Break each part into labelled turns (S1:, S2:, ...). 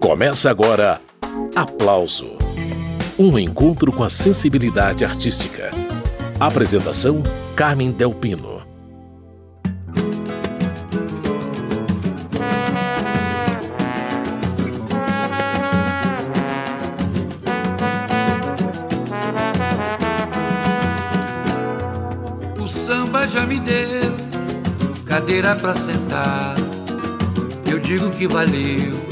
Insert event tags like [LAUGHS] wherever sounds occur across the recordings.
S1: Começa agora Aplauso Um encontro com a sensibilidade artística. Apresentação: Carmen Delpino.
S2: O samba já me deu cadeira pra sentar. Eu digo que valeu.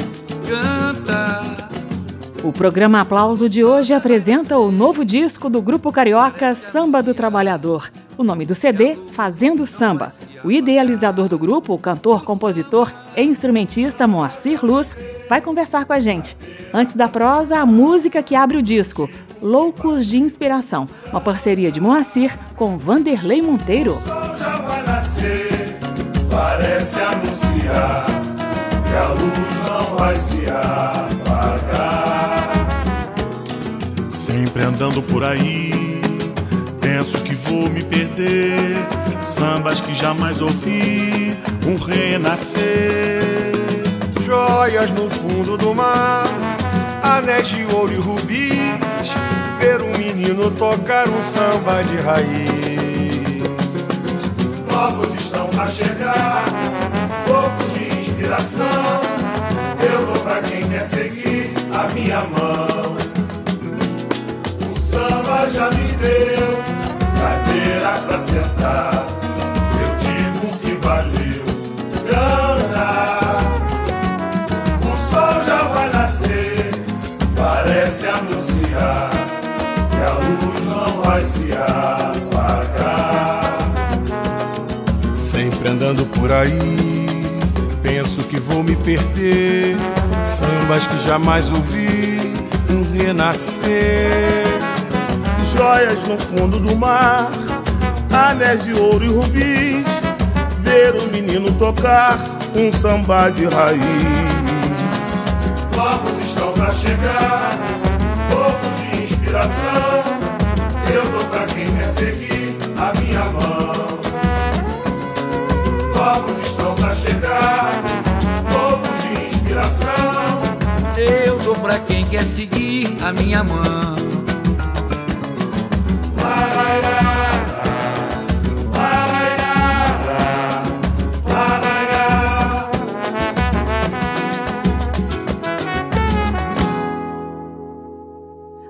S3: O programa Aplauso de hoje apresenta o novo disco do grupo carioca Samba do Trabalhador. O nome do CD, Fazendo Samba. O idealizador do grupo, o cantor, compositor e instrumentista Moacir Luz, vai conversar com a gente. Antes da prosa, a música que abre o disco, Loucos de Inspiração, uma parceria de Moacir com Vanderlei Monteiro.
S4: Parece anunciar que a luz não vai se apagar.
S5: Sempre andando por aí, penso que vou me perder. Sambas que jamais ouvi, um renascer.
S4: Joias no fundo do mar, anéis de ouro e rubis. Ver um menino tocar um samba de raiz. Novos estão a chegar, poucos de inspiração. Eu dou pra quem quer seguir a minha mão. Samba já me deu cadeira pra sentar. Eu digo que valeu grana. O sol já vai nascer, parece anunciar que a luz não vai se apagar.
S5: Sempre andando por aí, penso que vou me perder. Sambas que jamais ouvi, renascer.
S4: Joias no fundo do mar, anéis de ouro e rubis. Ver o menino tocar um samba de raiz. Novos estão pra chegar, poucos de inspiração. Eu dou pra quem quer seguir a minha mão. Novos estão pra chegar, poucos de inspiração.
S2: Eu dou pra quem quer seguir a minha mão.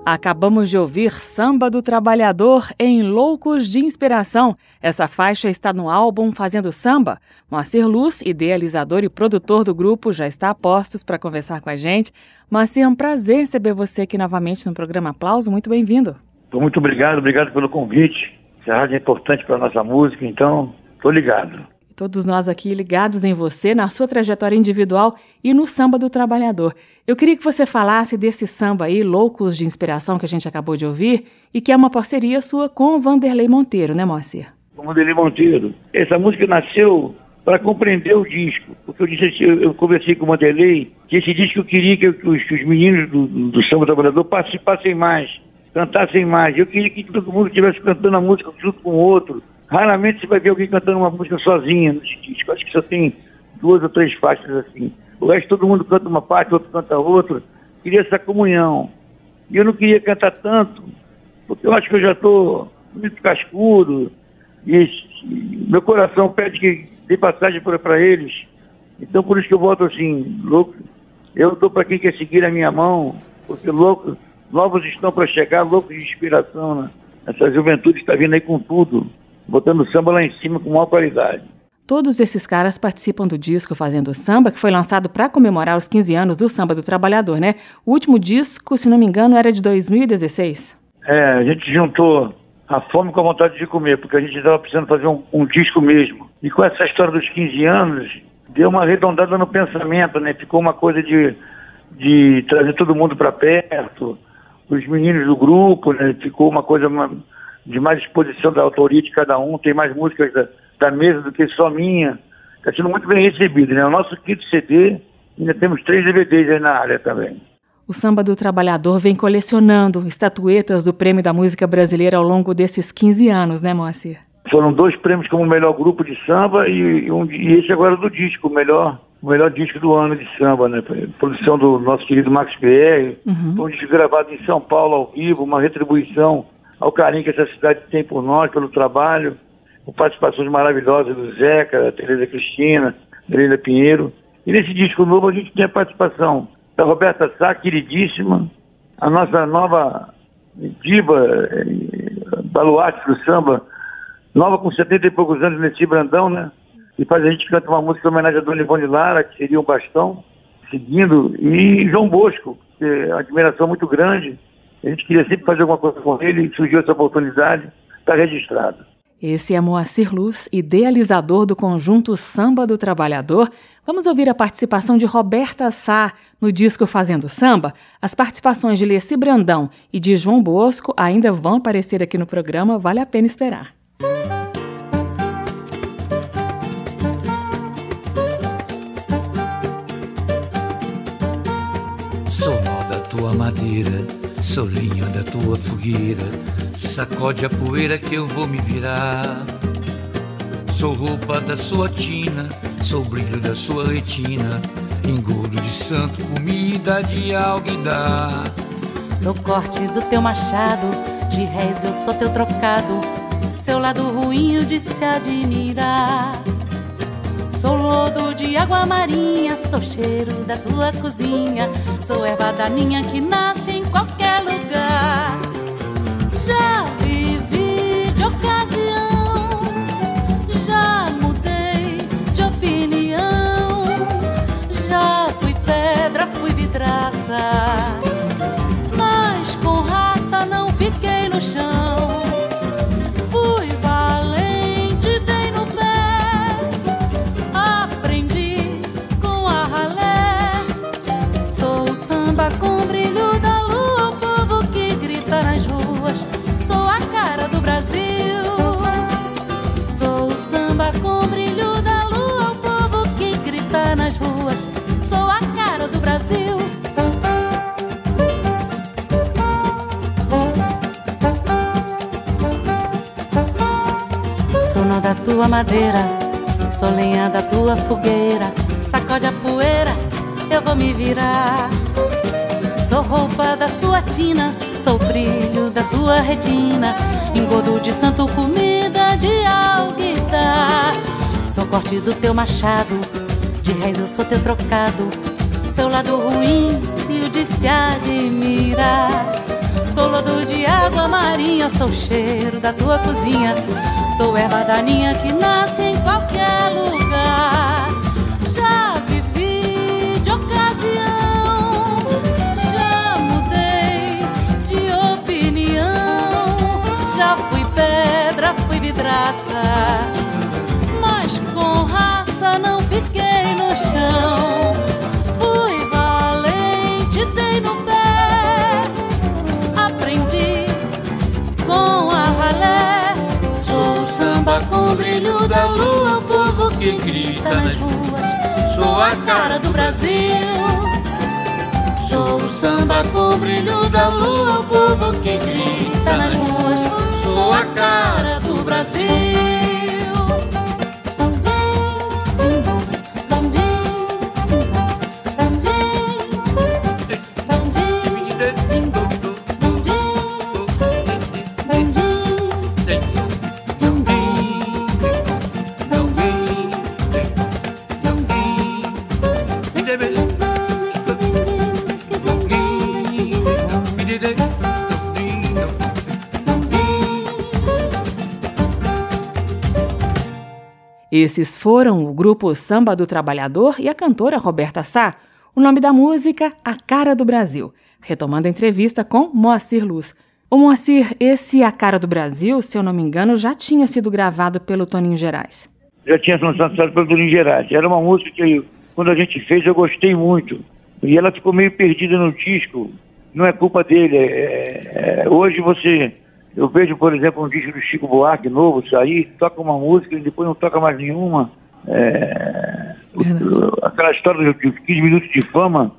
S3: Acabamos de ouvir Samba do Trabalhador em Loucos de Inspiração. Essa faixa está no álbum Fazendo Samba. Moacir Luz, idealizador e produtor do grupo, já está a postos para conversar com a gente. Moacir, é um prazer receber você aqui novamente no programa Aplauso. Muito bem-vindo.
S6: Muito obrigado, obrigado pelo convite. Essa rádio é importante para a nossa música, então estou ligado.
S3: Todos nós aqui ligados em você, na sua trajetória individual e no samba do trabalhador. Eu queria que você falasse desse samba aí, Loucos de Inspiração, que a gente acabou de ouvir, e que é uma parceria sua com o Vanderlei Monteiro, né, Moacir?
S6: Vanderlei Monteiro. Essa música nasceu para compreender o disco, porque eu, disse, eu, eu conversei com o Vanderlei que esse disco eu queria que, os, que os, meninos do, do, samba do trabalhador participassem mais, cantassem mais. Eu queria que todo mundo estivesse cantando a música junto com o outro. Raramente você vai ver alguém cantando uma música sozinha nesse disco. Acho que só tem duas ou três faixas assim. O resto todo mundo canta uma parte, outro canta outra. Queria essa comunhão. E eu não queria cantar tanto, porque eu acho que eu já estou muito cascudo. E meu coração pede que dê passagem para eles. Então por isso que eu volto assim, louco. Eu estou para quem quer seguir a minha mão, porque louco, novos estão para chegar, loucos de inspiração. Né? Essa juventude está vindo aí com tudo botando samba lá em cima com maior qualidade.
S3: Todos esses caras participam do disco Fazendo Samba, que foi lançado para comemorar os 15 anos do Samba do Trabalhador, né? O último disco, se não me engano, era de 2016.
S6: É, a gente juntou a fome com a vontade de comer, porque a gente estava precisando fazer um, um, disco mesmo. E com essa história dos 15 anos, deu uma arredondada no pensamento, né? Ficou uma coisa de, de trazer todo mundo para perto, os meninos do grupo, né? Ficou uma coisa de mais exposição da autoria de cada um, tem mais músicas da, da mesa do que só minha. Está sendo muito bem recebido, né? O nosso kit CD, ainda temos três DVDs aí na área também.
S3: O Samba do Trabalhador vem colecionando estatuetas do Prêmio da Música Brasileira ao longo desses 15 anos, né, Moacir?
S6: Foram dois prêmios como melhor grupo de samba e, um, e esse agora do disco, o melhor o melhor disco do ano de samba, né? Produção do nosso querido Max Pierre, uhum. um disco gravado em São Paulo ao vivo, uma retribuição ao carinho que essa cidade tem por nós, pelo trabalho, com participações maravilhosas do Zeca, da Tereza Cristina, da Pinheiro. E nesse disco novo a gente tem a participação da Roberta Sá, queridíssima, a nossa nova diva, eh, baluarte do samba, nova com 70 e poucos anos, Nessi Brandão, né? E faz a gente cantar uma música em homenagem a Dona Ivone Lara, que seria um bastão, seguindo, e João Bosco, que é uma admiração muito grande. A gente queria sempre fazer alguma coisa com ele e surgiu essa oportunidade, está registrado.
S3: Esse é Moacir Luz, idealizador do conjunto Samba do Trabalhador. Vamos ouvir a participação de Roberta Sá no disco Fazendo Samba. As participações de Leci Brandão e de João Bosco ainda vão aparecer aqui no programa, vale a pena esperar.
S2: Sou nó da tua madeira, sou linha da tua fogueira Sacode a poeira que eu vou me virar. Sou roupa da sua tina, sou brilho da sua retina. Engodo de santo, comida de alguidar.
S7: Sou corte do teu machado, de réis eu sou teu trocado. Seu lado ruim de se admirar. Sou lodo de água marinha, sou cheiro da tua cozinha. Sou erva daninha que nasce em qualquer lugar. Já vivi de ocasião, já mudei de opinião, já fui pedra, fui vidraça, Sou nó da tua madeira, sou lenha da tua fogueira. Sacode a poeira, eu vou me virar. Sou roupa da sua tina, sou brilho da sua retina. Engodo de santo, comida de Sou corte do teu machado, de reis eu sou teu trocado. Seu lado ruim e o de se admirar. Sou lodo de água marinha, sou cheiro da tua cozinha. Sou erva daninha que nasce em qualquer lugar. Já vivi de ocasião, já mudei de opinião. Já fui pedra, fui vidraça, que grita nas ruas. Sou a cara do Brasil. Sou o samba com o brilho da lua, o povo que grita nas ruas. Sou a cara do Brasil.
S3: Esses foram o grupo Samba do Trabalhador e a cantora Roberta Sá. O nome da música, A Cara do Brasil. Retomando a entrevista com Moacir Luz. O Moacir, esse A Cara do Brasil, se eu não me engano, já tinha sido gravado pelo Toninho Gerais.
S6: Já tinha sido lançado pelo Toninho Gerais. Era uma música que, quando a gente fez, eu gostei muito. E ela ficou meio perdida no disco. Não é culpa dele. É, é, hoje você eu vejo, por exemplo, um disco do Chico Buarque novo sair, toca uma música e depois não toca mais nenhuma. É, aquela história de 15 minutos de fama,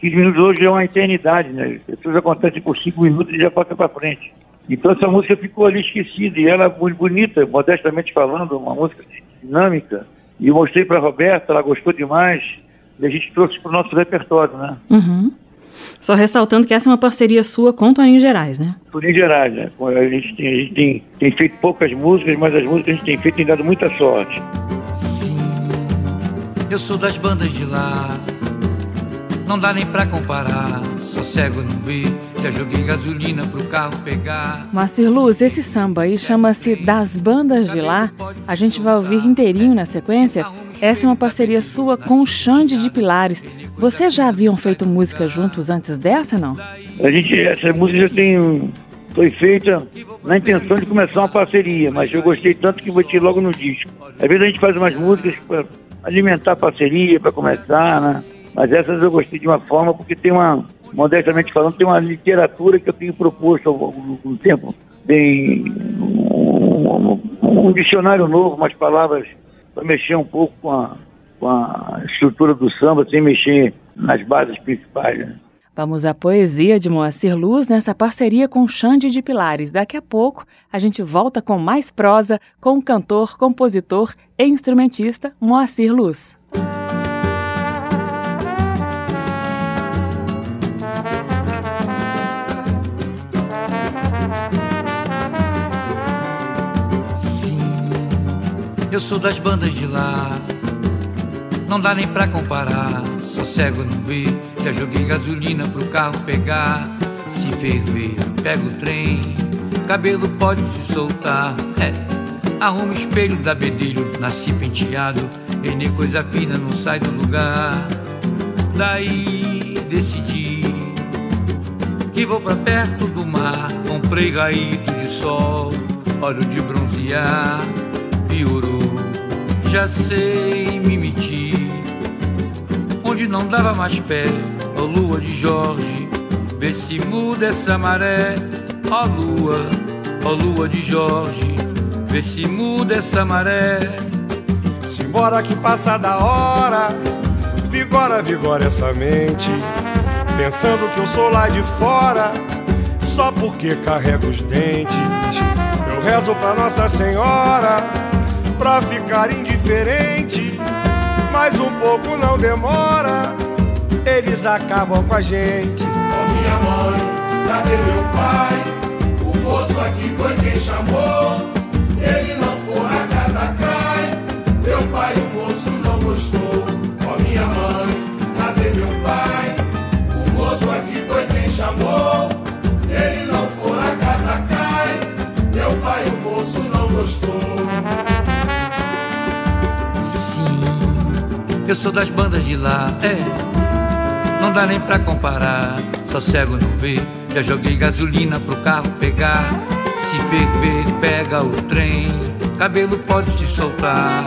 S6: 15 minutos hoje é uma eternidade, né? As pessoas acontecem por 5 minutos e já passa para frente. Então essa música ficou ali esquecida e ela é muito bonita, modestamente falando, uma música dinâmica. E eu mostrei para a Roberta, ela gostou demais. e a gente trouxe para o nosso repertório, né?
S3: Uhum. Só ressaltando que essa é uma parceria sua com Toninho Gerais, né?
S6: Toninho Gerais, né? A gente, tem, a gente tem, tem feito poucas músicas, mas as músicas que a gente tem feito tem dado muita sorte.
S2: Sim, eu sou das bandas de lá, não dá nem pra comparar, só cego não vê, já joguei gasolina pro carro pegar.
S3: Moacir Luz, esse samba aí chama-se Das Bandas de Lá, a gente vai ouvir inteirinho na sequência. Essa é uma parceria sua com o Xande de Pilares. Vocês já haviam feito música juntos antes dessa, não?
S6: A gente, essa música já tem, foi feita na intenção de começar uma parceria, mas eu gostei tanto que botei logo no disco. Às vezes a gente faz umas músicas para alimentar a parceria, para começar, né? Mas essas eu gostei de uma forma porque tem uma, modestamente falando, tem uma literatura que eu tenho proposto há algum tempo. Tem um, um, um dicionário novo, umas palavras para mexer um pouco com a, com a estrutura do samba, sem mexer nas bases principais. Né?
S3: Vamos à poesia de Moacir Luz nessa parceria com Xande de Pilares. Daqui a pouco a gente volta com mais prosa com o cantor, compositor e instrumentista Moacir Luz.
S2: Eu sou das bandas de lá, não dá nem pra comparar. Só cego não vê, já joguei gasolina pro carro pegar. Se ferver, pega o trem, cabelo pode se soltar. É, arruma o espelho da bedelho, nasci penteado, e nem coisa fina não sai do lugar. Daí decidi que vou pra perto do mar, comprei gaito de sol, óleo de bronzear piorou. Já sei me meter onde não dava mais pé. Ó lua de Jorge, vê se muda essa maré. Ó lua, ó lua de Jorge, vê se muda essa maré.
S8: Simbora que passa da hora, vigora, vigora essa mente. Pensando que eu sou lá de fora, só porque carrego os dentes. Eu rezo pra Nossa Senhora pra ficar indiferente. Mas um pouco não demora, eles acabam com a gente.
S4: Oh, minha mãe,
S2: Eu sou das bandas de lá, é. Não dá nem pra comparar, só cego não vê. Já joguei gasolina pro carro pegar. Se ferver, pega o trem. Cabelo pode se soltar.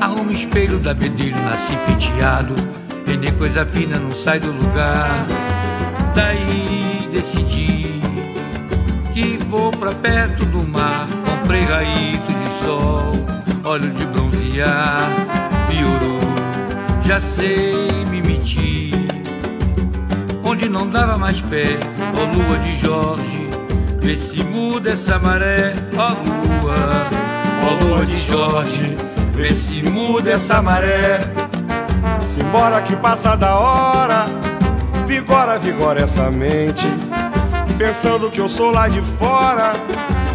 S2: Arruma espelho da bedelho, nasci penteado. Pneu coisa fina não sai do lugar. Daí decidi que vou pra perto do mar. Comprei raíto de sol, óleo de bronzear. Piorou já sei me mentir. Onde não dava mais pé, ó lua de Jorge, vê se muda essa maré, ó lua, ó lua de Jorge, vê se muda essa maré.
S8: Simbora que passa da hora, vigora, vigora essa mente. Pensando que eu sou lá de fora,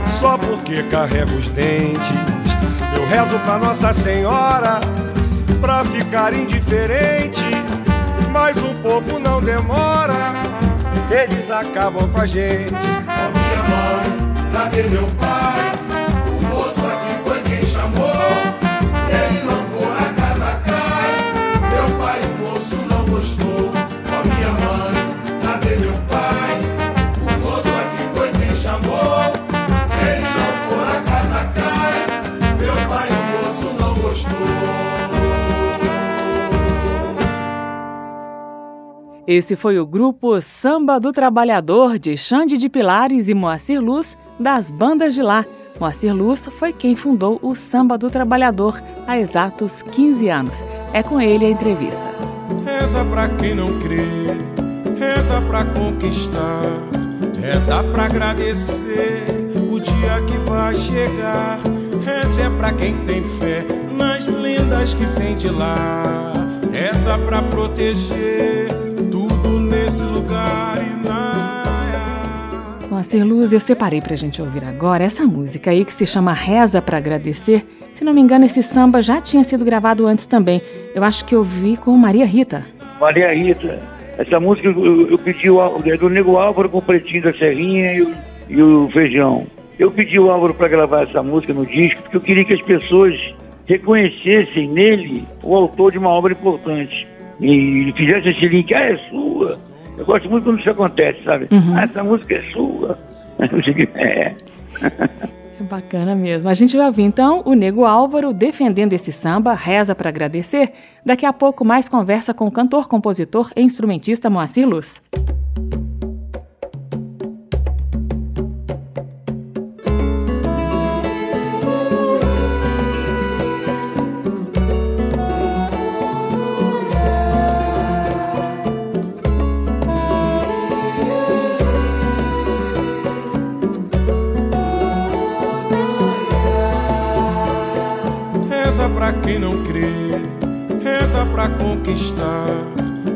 S8: só porque carrego os dentes. Eu rezo pra Nossa Senhora pra ficar indiferente. Mas um pouco não demora, eles acabam com a gente.
S4: Oh, minha mãe, cadê meu pai?
S3: Esse foi o grupo Samba do Trabalhador de Xande de Pilares e Moacir Luz, das bandas de lá. Moacir Luz foi quem fundou o Samba do Trabalhador há exatos 15 anos. É com ele a entrevista.
S9: Reza pra quem não crê, reza pra conquistar, reza pra agradecer o dia que vai chegar. Reza é pra quem tem fé nas lendas que vem de lá. Reza pra proteger tudo nesse lugar e na.
S3: Moacir Luz, eu separei pra gente ouvir agora essa música aí que se chama Reza para Agradecer. Se não me engano, esse samba já tinha sido gravado antes também. Eu acho que eu vi com Maria Rita.
S6: Maria Rita. Essa música eu, eu pedi o, é do Nego Álvaro com o Pretinho da Serrinha e o, e o Feijão. Eu pedi o Álvaro para gravar essa música no disco porque eu queria que as pessoas reconhecessem nele o autor de uma obra importante. E fizesse esse link, ah, é sua. Eu gosto muito quando isso acontece, sabe?
S3: Uhum.
S6: Ah, essa música é sua. [LAUGHS] É.
S3: É bacana mesmo. A gente vai ouvir então o Nego Álvaro defendendo esse samba, reza para agradecer. Daqui a pouco mais conversa com o cantor, compositor e instrumentista Moacir Luz.
S9: Reza pra quem não crê, reza pra conquistar,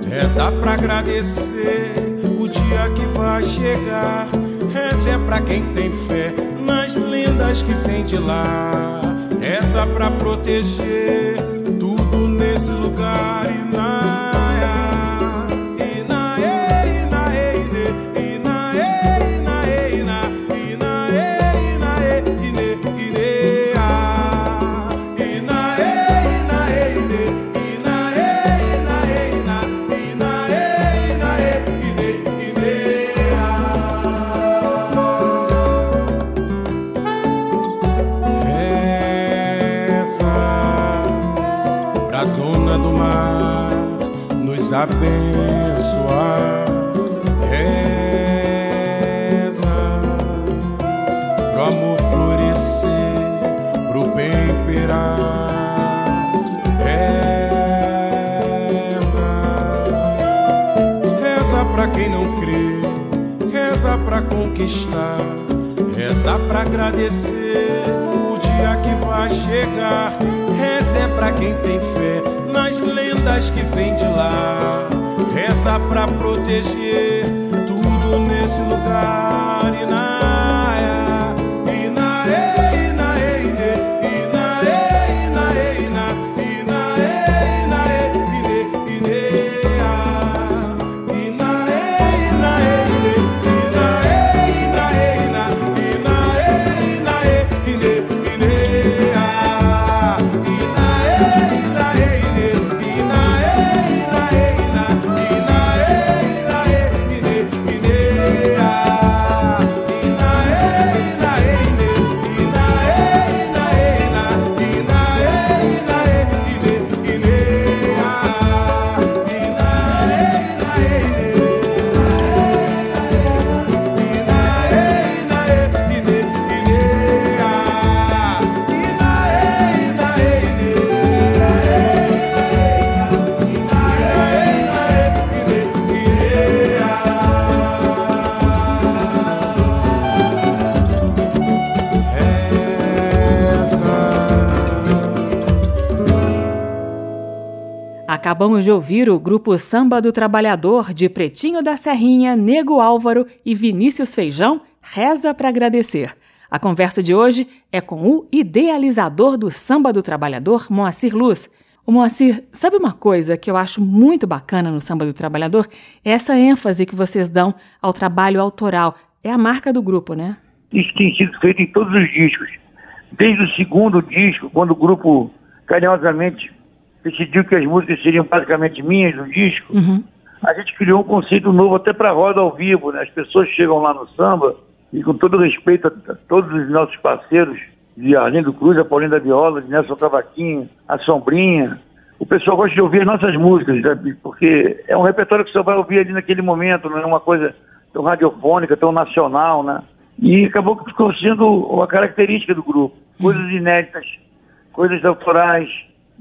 S9: reza pra agradecer o dia que vai chegar. Reza é pra quem tem fé nas lendas que vem de lá. Reza pra proteger tudo nesse lugar e na. Pra quem não crê, reza pra conquistar, reza pra agradecer o dia que vai chegar. Reza é pra quem tem fé nas lendas que vem de lá. Reza pra proteger tudo nesse lugar e na
S3: Acabamos de ouvir o grupo Samba do Trabalhador de Pretinho da Serrinha, Nego Álvaro e Vinícius Feijão, Reza para Agradecer. A conversa de hoje é com o idealizador do Samba do Trabalhador, Moacir Luz. O Moacir, sabe uma coisa que eu acho muito bacana no Samba do Trabalhador? É essa ênfase que vocês dão ao trabalho autoral. É a marca do grupo, né?
S6: Isso tem sido feito em todos os discos. Desde o segundo disco, quando o grupo carinhosamente decidiu que as músicas seriam basicamente minhas no disco,
S3: Uhum.
S6: a gente criou um conceito novo até para roda ao vivo. Né? As pessoas chegam lá no samba e, com todo respeito a, a todos os nossos parceiros, de Arlindo Cruz, a Paulinho da Viola, de Nelson Cavaquinho, a Sombrinha, o pessoal gosta de ouvir as nossas músicas, sabe? porque é um repertório que você vai ouvir ali naquele momento, não é uma coisa tão radiofônica, tão nacional, né? E acabou que ficou sendo uma característica do grupo. Coisas inéditas, coisas autorais,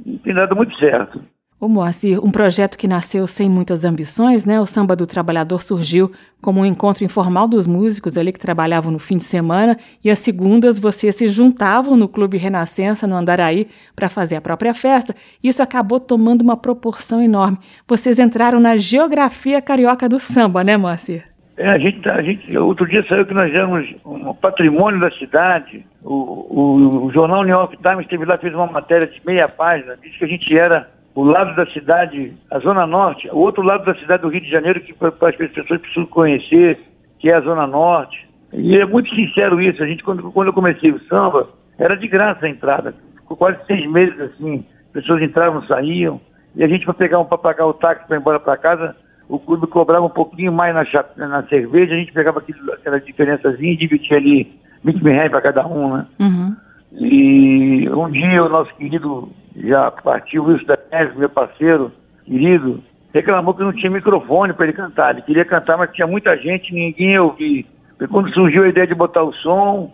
S6: e tem dado muito certo.
S3: Ô Moacir, um projeto que nasceu sem muitas ambições, né? O Samba do Trabalhador surgiu como um encontro informal dos músicos ali que trabalhavam no fim de semana e às segundas vocês se juntavam no Clube Renascença, no Andaraí, para fazer a própria festa. Isso acabou tomando uma proporção enorme. Vocês entraram na geografia carioca do samba, né, Moacir?
S6: É, a gente, a gente, outro dia saiu que nós éramos um patrimônio da cidade. O, o, o jornal New York Times esteve lá, fez uma matéria de meia página, disse que a gente era o lado da cidade, a Zona Norte, o outro lado da cidade do Rio de Janeiro, que as pessoas precisam conhecer, que é a Zona Norte. E é muito sincero isso. A gente, quando, quando eu comecei o samba, era de graça a entrada. Ficou quase seis meses assim, pessoas entravam, saíam. E a gente, para pegar um, para pagar o táxi para ir embora para casa, o clube cobrava um pouquinho mais na, na cerveja, a gente pegava aquilo, aquela diferençazinha e dividia ali 20 mil reais para cada um, né?
S3: Uhum.
S6: E um dia o nosso querido já partiu Wilson da Neves, meu parceiro querido, reclamou que não tinha microfone para ele cantar. Ele queria cantar, mas tinha muita gente, ninguém ia ouvir. E quando surgiu a ideia de botar o som,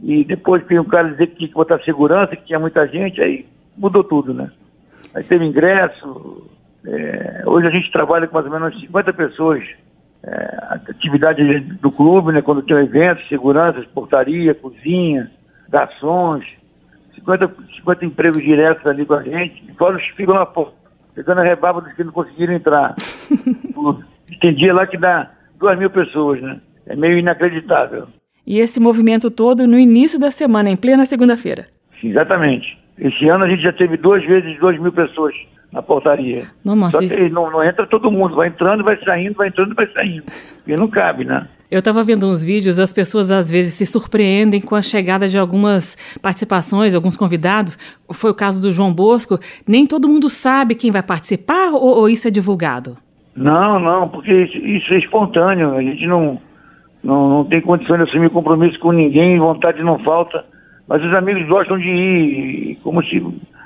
S6: e depois que um cara dizer que tinha que botar segurança, que tinha muita gente, aí mudou tudo, né? Aí teve ingresso. É, hoje a gente trabalha com mais ou menos 50 pessoas. É, atividade do clube, né? Quando tem eventos, segurança, portaria, cozinha, garçons, 50, 50 empregos diretos ali com a gente, fora os que ficam lá pegando a rebaba dos que não conseguiram entrar. [LAUGHS] Tem dia lá que dá duas mil pessoas, né? É meio inacreditável.
S3: E esse movimento todo no início da semana, em plena segunda-feira.
S6: Exatamente. Esse ano a gente já teve duas vezes duas mil pessoas na portaria.
S3: Não,
S6: Só que não, não entra todo mundo, vai entrando, vai saindo, vai entrando, vai saindo. E não cabe, né?
S3: Eu estava vendo uns vídeos, as pessoas às vezes se surpreendem com a chegada de algumas participações, alguns convidados. Foi o caso do João Bosco. Nem todo mundo sabe quem vai participar ou, ou isso é divulgado?
S6: Não, não, porque isso, isso, é espontâneo. A gente não, não, não tem condições de assumir compromisso com ninguém, vontade não falta. Mas os amigos gostam de ir, como se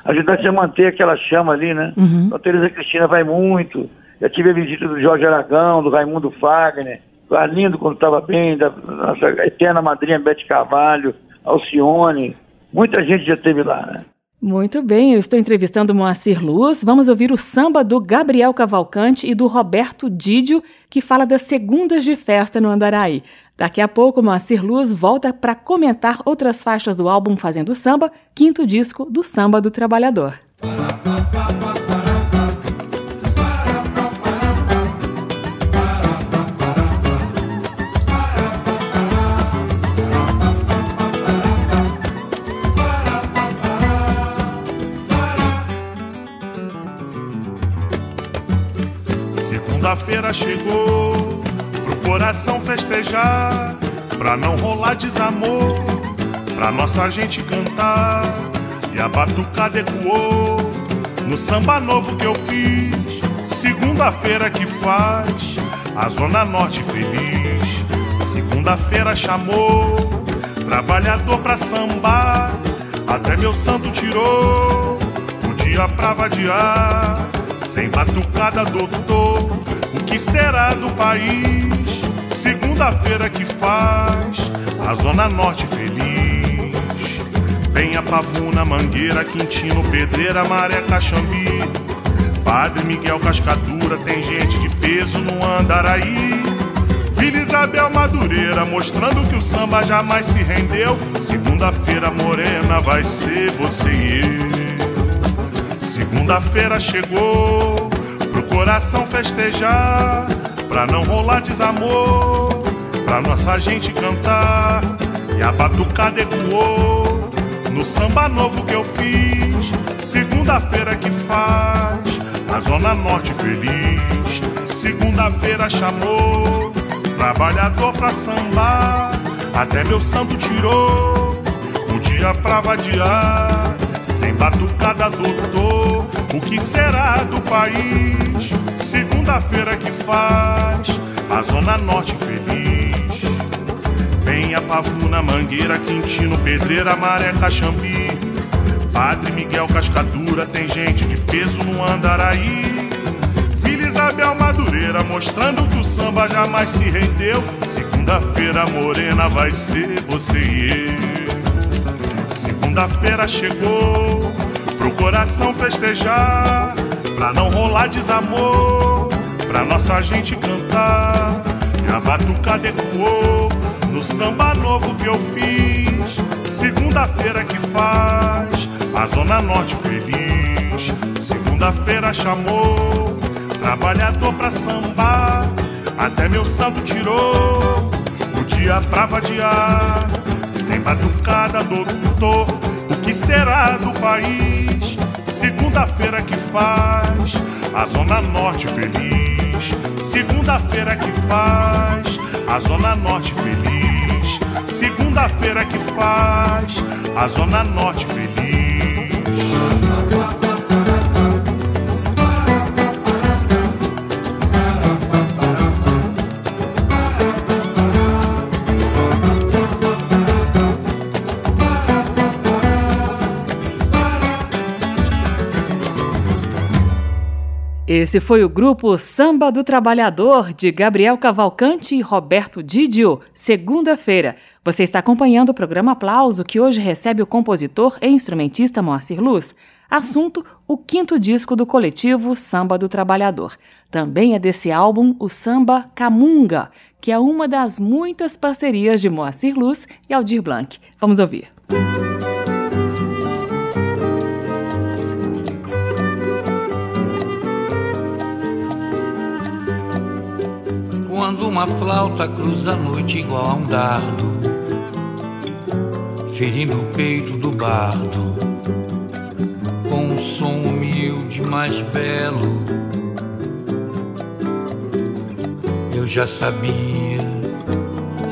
S6: ajudasse a manter aquela chama ali, né?
S3: Uhum.
S6: A Tereza Cristina vai muito. Já tive a visita do Jorge Aragão, do Raimundo Fagner Arlindo quando estava bem, da nossa eterna madrinha Bete Carvalho, Alcione, muita gente já esteve lá, né?
S3: Muito bem, eu estou entrevistando Moacir Luz. Vamos ouvir o samba do Gabriel Cavalcante e do Roberto Didio, que fala das segundas de festa no Andaraí. Daqui a pouco, Moacir Luz volta para comentar outras faixas do álbum Fazendo Samba, quinto disco do Samba do Trabalhador.
S5: Segunda-feira chegou coração festejar, pra não rolar desamor, pra nossa gente cantar. E a batucada ecoou no samba novo que eu fiz. Segunda-feira que faz a Zona Norte feliz. Segunda-feira chamou trabalhador pra sambar. Até meu santo tirou o dia pra vadiar. Sem batucada, doutor o que será do país? Segunda-feira que faz a Zona Norte feliz. Penha, Pavuna, Mangueira, Quintino, Pedreira, Maré, Caxambi. Padre Miguel Cascadura, tem gente de peso no Andaraí. Vila Isabel Madureira, mostrando que o samba jamais se rendeu. Segunda-feira morena vai ser você e eu. Segunda-feira chegou coração festejar, pra não rolar desamor, pra nossa gente cantar. E a batucada ecoou no samba novo que eu fiz, segunda-feira que faz a Zona Norte feliz. Segunda-feira chamou trabalhador pra sambar, até meu santo tirou o dia pra vadiar, sem batucada doutor. O que será do país? Segunda-feira que faz a Zona Norte feliz. Pavuna, Mangueira, Quintino, Pedreira, Maré, Caxambi. Padre Miguel Cascadura, tem gente de peso no Andaraí. Vila Isabel Madureira, mostrando que o samba jamais se rendeu. Segunda-feira morena vai ser você e eu. Segunda-feira chegou pro coração festejar, pra não rolar desamor, pra nossa gente cantar. E a batucada ecoou no samba novo que eu fiz, segunda-feira que faz a Zona Norte feliz. Segunda-feira chamou trabalhador pra sambar, até meu santo tirou o dia pra vadiar. Sem batucada, doutor, o que será do país? Segunda-feira que faz a Zona Norte feliz. Segunda-feira que faz a Zona Norte feliz. Segunda-feira que faz a Zona Norte feliz.
S3: Esse foi o grupo Samba do Trabalhador, de Gabriel Cavalcante e Roberto Didio, segunda-feira. Você está acompanhando o programa Aplauso, que hoje recebe o compositor e instrumentista Moacir Luz. Assunto: o quinto disco do coletivo Samba do Trabalhador. Também é desse álbum o samba Camunga, que é uma das muitas parcerias de Moacir Luz e Aldir Blanc. Vamos ouvir.
S2: Quando uma flauta cruza a noite igual a um dardo, ferindo o peito do bardo, com um som humilde mais belo, eu já sabia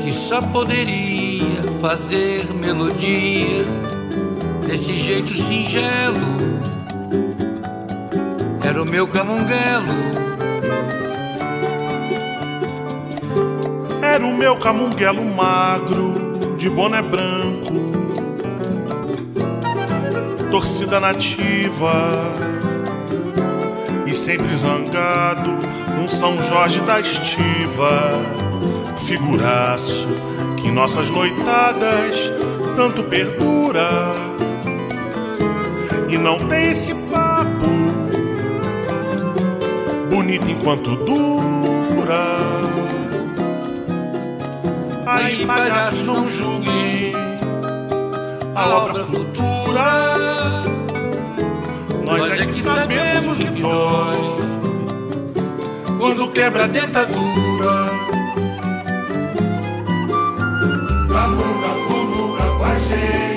S2: que só poderia fazer melodia desse jeito singelo. Era o meu camungelo
S5: Era o meu camunguelo magro, de boné branco, torcida nativa e sempre zangado, um São Jorge da estiva, figuraço que em nossas noitadas tanto perdura. E não tem esse papo bonito enquanto dura.
S2: Aí, palhaços, não julguem a obra futura. Nós é que sabemos o que dói quando quebra a dentadura.
S10: Camunga, comunga com a gente,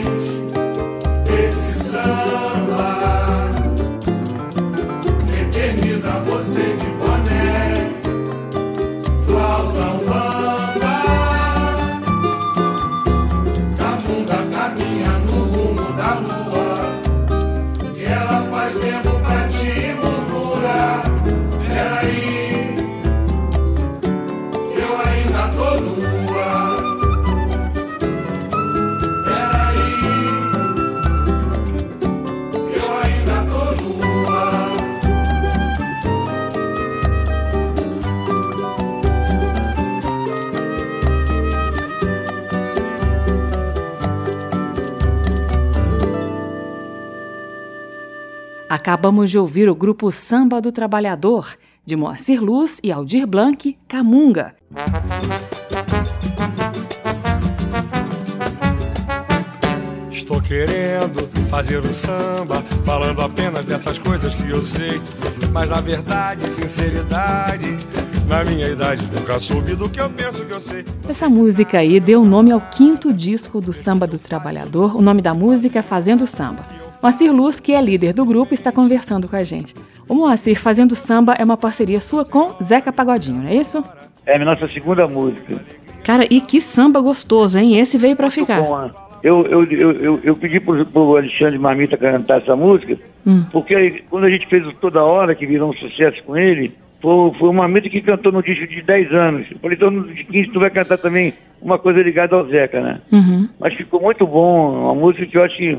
S3: Acabamos de ouvir o grupo Samba do Trabalhador, de Moacir Luz e Aldir Blanc, Camunga.
S8: Estou querendo fazer um samba, falando apenas dessas coisas que eu sei. Mas na verdade, sinceridade, na minha idade nunca soube do que eu penso que eu sei.
S3: Essa música aí deu nome ao quinto disco do Samba do Trabalhador. O nome da música é Fazendo Samba. Moacir Luz, que é líder do grupo, está conversando com a gente. O Moacir Fazendo Samba é uma parceria sua com Zeca Pagodinho, não é isso?
S6: É a nossa segunda música.
S3: Cara, e que samba gostoso, hein? Esse veio pra ficar.
S6: Bom, ah, eu, eu, eu, eu, eu pedi pro, pro Alexandre Marmita cantar essa música,
S3: Hum.
S6: porque quando a gente fez o Toda Hora, que virou um sucesso com ele, foi, foi o Marmita que cantou no disco de 10 anos. Eu falei, então no de 15 tu vai cantar também uma coisa ligada ao Zeca, né?
S3: Uhum.
S6: Mas ficou muito bom, uma música que eu acho que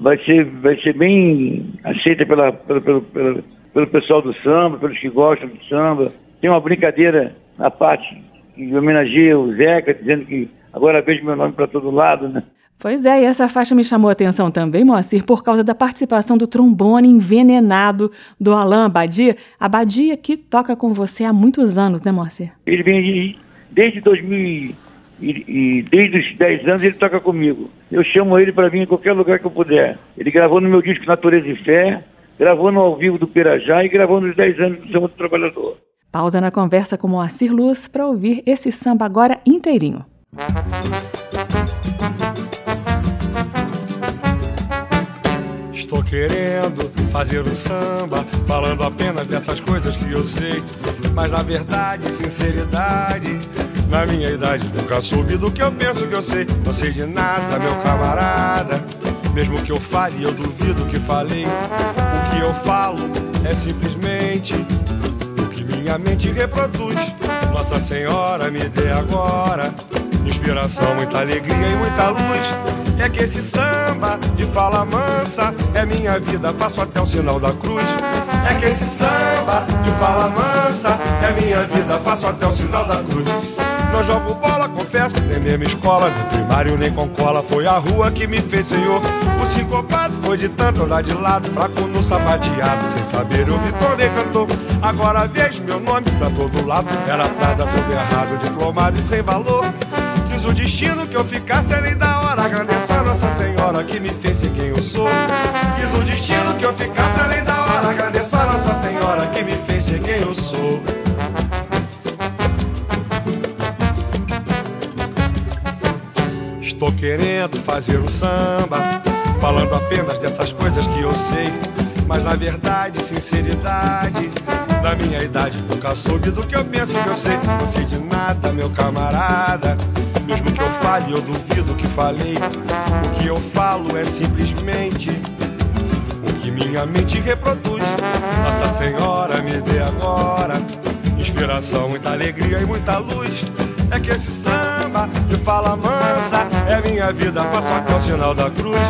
S6: vai ser, vai ser bem aceita pela, pela, pelo, pelo, pelo pessoal do samba, pelos que gostam do samba. Tem uma brincadeira na parte que homenageia o Zeca, dizendo que agora vejo meu nome para todo lado, né?
S3: Pois é, e essa faixa me chamou a atenção também, Moacir, por causa da participação do trombone envenenado do Alain Abadia. Abadia que toca com você há muitos anos, né, Moacir?
S6: Ele vem desde 2000 e, e, desde os 10 anos ele toca comigo. Eu chamo ele para vir em qualquer lugar que eu puder. Ele gravou no meu disco Natureza e Fé, gravou no ao vivo do Pirajá e gravou nos 10 anos do Samba do Trabalhador.
S3: Pausa na conversa com Moacir Luz para ouvir esse samba agora inteirinho.
S8: Estou querendo fazer um samba, falando apenas dessas coisas que eu sei. Mas na verdade, sinceridade, na minha idade nunca soube do que eu penso que eu sei. Não sei de nada, meu camarada. Mesmo que eu fale, eu duvido que falei. O que eu falo é simplesmente o que minha mente reproduz. Nossa Senhora me dê agora inspiração, muita alegria e muita luz. É que esse samba de fala mansa é minha vida, faço até o sinal da cruz. É que esse samba de fala mansa é minha vida, faço até o sinal da cruz. Não jogo bola, confesso, nem mesmo escola, nem primário, nem com cola. Foi a rua que me fez senhor. O sincopado foi de tanto andar de lado, fraco no sapateado. Sem saber, eu me tornei cantor. Agora vejo meu nome pra todo lado. Era prada todo errado, diplomado e sem valor. Quis o destino que eu ficasse além da hora. Agradeço a Nossa Senhora que me fez ser quem eu sou. Quis o destino que eu ficasse além da hora. Agradeço a Nossa Senhora que me fez ser quem eu sou. Querendo fazer um samba, falando apenas dessas coisas que eu sei. Mas na verdade, sinceridade, na minha idade nunca soube do que eu penso que eu sei. Não sei de nada, meu camarada. Mesmo que eu fale, eu duvido que falei. O que eu falo é simplesmente o que minha mente reproduz. Nossa Senhora me dê agora inspiração, muita alegria e muita luz. É que esse samba de fala mansa é minha vida, faço até o sinal da cruz.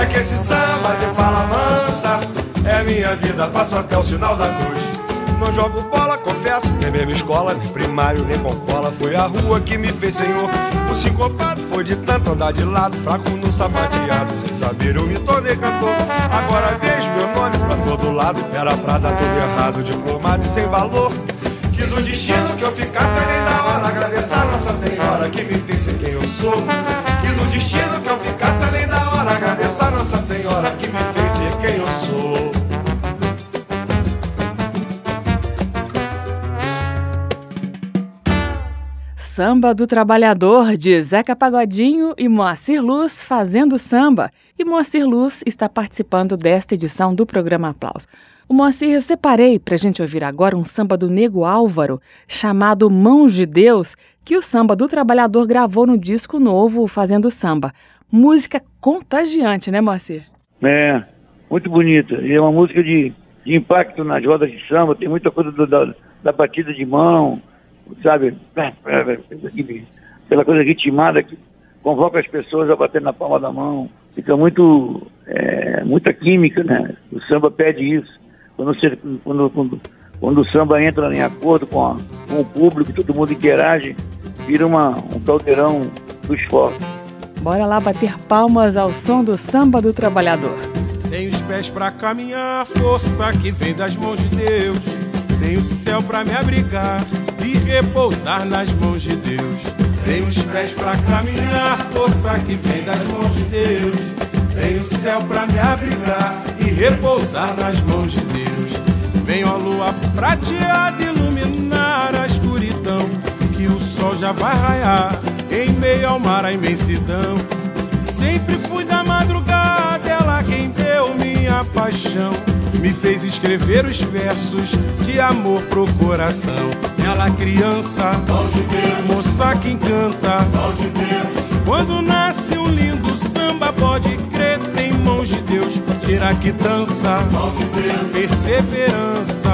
S8: É que esse samba de fala mansa é minha vida, faço até o sinal da cruz. Não jogo bola, confesso, nem mesmo escola, nem primário, nem com cola. Foi a rua que me fez senhor. O sincopado foi de tanto andar de lado, fraco no sapateado. Sem saber, eu me tornei cantor. Agora vejo meu nome pra todo lado. Era prada tudo errado, diplomado e sem valor. Quis o destino que eu ficasse além da hora. Agradecer Nossa Senhora que me fez ser quem eu sou. Quis o destino que eu ficasse além da hora. Agradecer a Nossa Senhora que me fez ser quem eu sou.
S3: Samba do Trabalhador, de Zeca Pagodinho e Moacir Luz fazendo samba. E Moacir Luz está participando desta edição do programa Aplauso. O Moacir, eu separei para a gente ouvir agora um samba do Nego Álvaro, chamado Mãos de Deus, que o Samba do Trabalhador gravou no disco novo Fazendo Samba. Música contagiante, né, Moacir?
S6: É, muito bonita. É uma música de, de impacto nas rodas de samba, tem muita coisa do, da, da batida de mão, sabe? Aquela coisa ritmada que convoca as pessoas a bater na palma da mão. Fica muito, é, muita química, né? O samba pede isso. Quando, você, quando, quando, quando o samba entra em acordo com, a, com o público, todo mundo interage, vira uma, um caldeirão dos fortes.
S3: Bora lá bater palmas ao som do samba do trabalhador.
S9: Tenho os pés para caminhar, força que vem das mãos de Deus. Tenho o céu para me abrigar e repousar nas mãos de Deus. Tenho os pés para caminhar, força que vem das mãos de Deus. Tenho o céu para me abrigar e repousar nas mãos de Deus. Venho a lua prateada iluminar a escuridão, que o sol já vai raiar em meio ao mar a imensidão. Sempre fui da madrugada, ela quem deu minha paixão. Me fez escrever os versos de amor pro coração. Ela criança, moça que encanta. Quando nasce um Tira que dança, perseverança.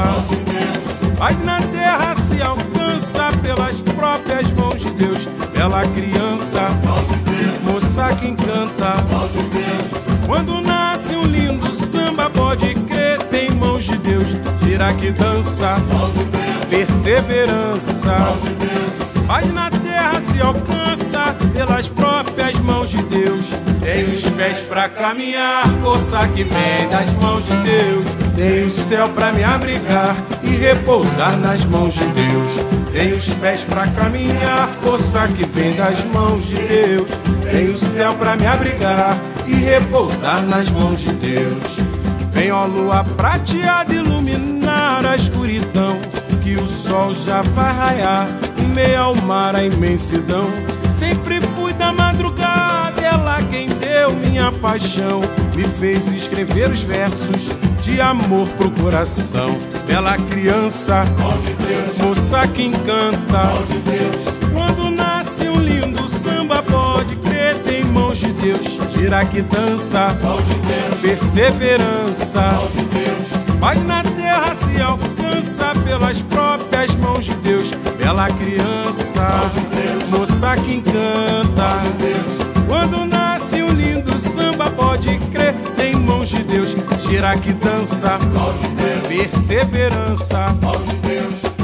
S9: Mas na terra se alcança pelas próprias mãos de Deus. Bela criança, moça que encanta. Quando nasce um lindo samba, pode crer, tem mãos de Deus. Tira que dança, perseverança. Mas na terra se alcança pelas próprias mãos de Deus. Tenho os pés pra caminhar, força que vem das mãos de Deus. Tenho o céu pra me abrigar e repousar nas mãos de Deus. Tenho os pés pra caminhar, força que vem das mãos de Deus. Tenho o céu pra me abrigar e repousar nas mãos de Deus. Vem, ó lua prateada iluminar a escuridão, que o sol já vai raiar em meio ao mar, a imensidão. Sempre fui da madrugada, deu minha paixão, me fez escrever os versos de amor pro coração. Bela criança, moça que encanta. Quando nasce um lindo samba, pode crer, tem mãos de Deus. Gira que dança, perseverança. Mas na terra se alcança pelas próprias mãos de Deus. Bela criança, moça que encanta. Quando nasce um lindo samba, pode crer, tem mãos de Deus. Gira que dança, perseverança.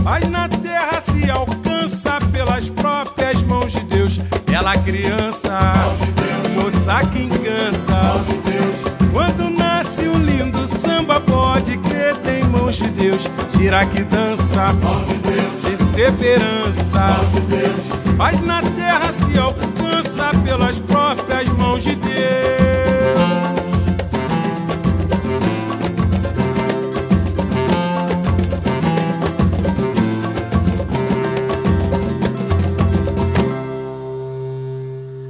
S9: Mas na terra se alcança pelas próprias mãos de Deus. Ela criança, moça que encanta. Quando nasce um lindo samba, pode crer, tem mãos de Deus. Gira que dança, perseverança. Mas na terra se alcança pelas próprias mãos de Deus.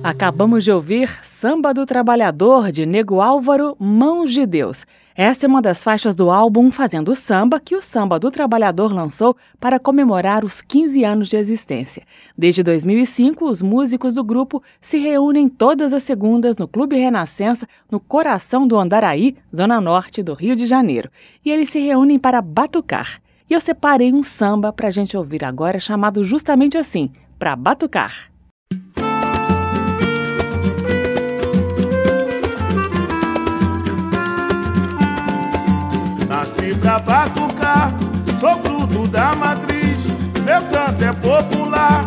S3: Acabamos de ouvir Samba do Trabalhador, de Nego Álvaro, Mãos de Deus. Essa é uma das faixas do álbum Fazendo Samba, que o Samba do Trabalhador lançou para comemorar os 15 anos de existência. Desde 2005, os músicos do grupo se reúnem todas as segundas no Clube Renascença, no coração do Andaraí, zona norte do Rio de Janeiro. E eles se reúnem para batucar. E eu separei um samba para a gente ouvir agora, chamado justamente assim, para batucar.
S4: Nasci pra batucar, sou fruto da matriz. Meu canto é popular,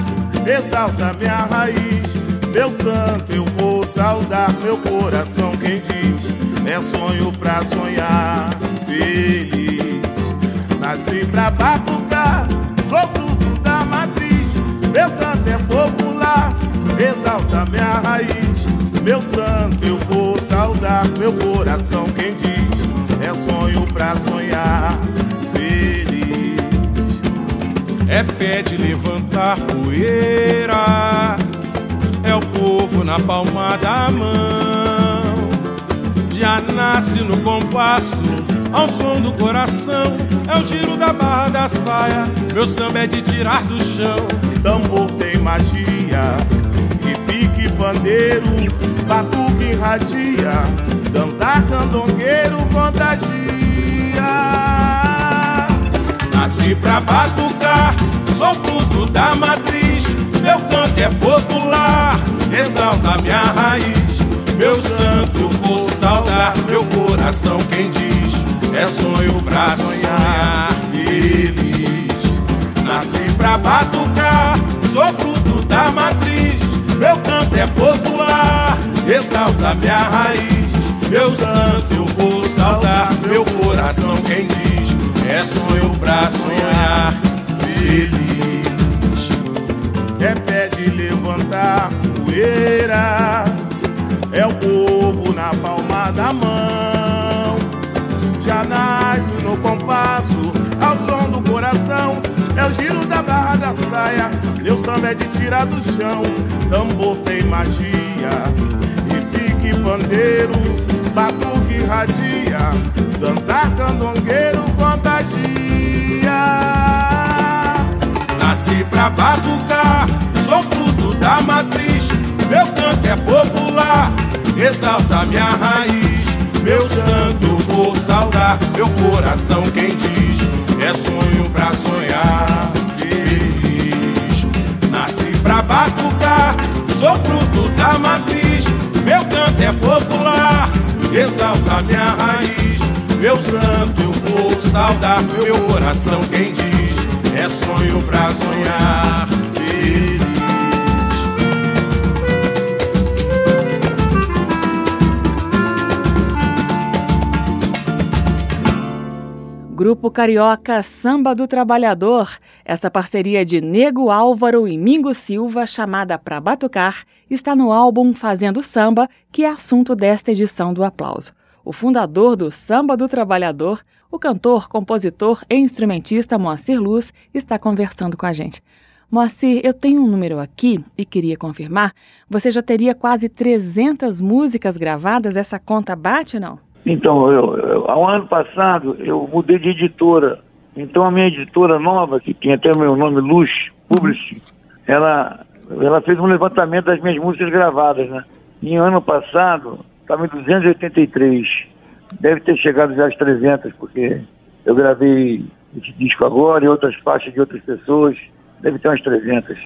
S4: exalta minha raiz. Meu santo eu vou saudar, meu coração quem diz é sonho pra sonhar feliz. Nasci pra batucar, sou fruto da matriz. Meu canto é popular, exalta minha raiz. Meu santo eu vou saudar, meu coração quem diz é sonho pra sonhar feliz.
S9: É pé de levantar poeira, é o povo na palma da mão. Já nasce no compasso, ao som do coração, é o giro da barra da saia. Meu samba é de tirar do chão.
S4: Tambor tem magia, e pique pandeiro, batuque irradia, dançar candongueiro contagia.
S9: Nasci pra batucar, sou fruto da matriz. Meu canto é popular, exalta minha raiz. Meu santo vou saudar, meu coração quem diz é sonho pra sonhar feliz. Nasci pra batucar, sou fruto da matriz. Meu canto é popular, exalta minha raiz. Meu santo eu vou saudar, meu coração quem diz é sonho pra sonhar feliz.
S4: É pé de levantar poeira, é o povo na palma da mão. Já nasce no compasso, ao som do coração. É o giro da barra da saia, meu samba é de tirar do chão. Tambor tem magia, e pique pandeiro, batuque irradia, dançar candongueiro contagia.
S9: Nasci pra batucar, sou fruto da matriz. Meu canto é popular, exalta minha raiz. Meu santo vou saudar, meu coração quem diz é sonho pra sonhar feliz. Nasci pra batucar, sou fruto da matriz. Meu canto é popular, exalta minha raiz. Meu santo eu vou saudar, meu coração quem diz é sonho pra sonhar
S3: Grupo Carioca Samba do Trabalhador. Essa parceria de Nego Álvaro e Mingo Silva, chamada Pra Batucar, está no álbum Fazendo Samba, que é assunto desta edição do Aplauso. O fundador do Samba do Trabalhador, o cantor, compositor e instrumentista Moacir Luz, está conversando com a gente. Moacir, eu tenho um número aqui e queria confirmar. Você já teria quase 300 músicas gravadas? Essa conta bate, não?
S6: Então, eu, eu, ao ano passado, eu mudei de editora. Então, a minha editora nova, que tem até o meu nome, Luz Publish, uhum. ela, ela fez um levantamento das minhas músicas gravadas, né? E ano passado, estava em 283. Deve ter chegado já às 300, porque eu gravei esse disco agora e outras faixas de outras pessoas. Deve ter umas 300.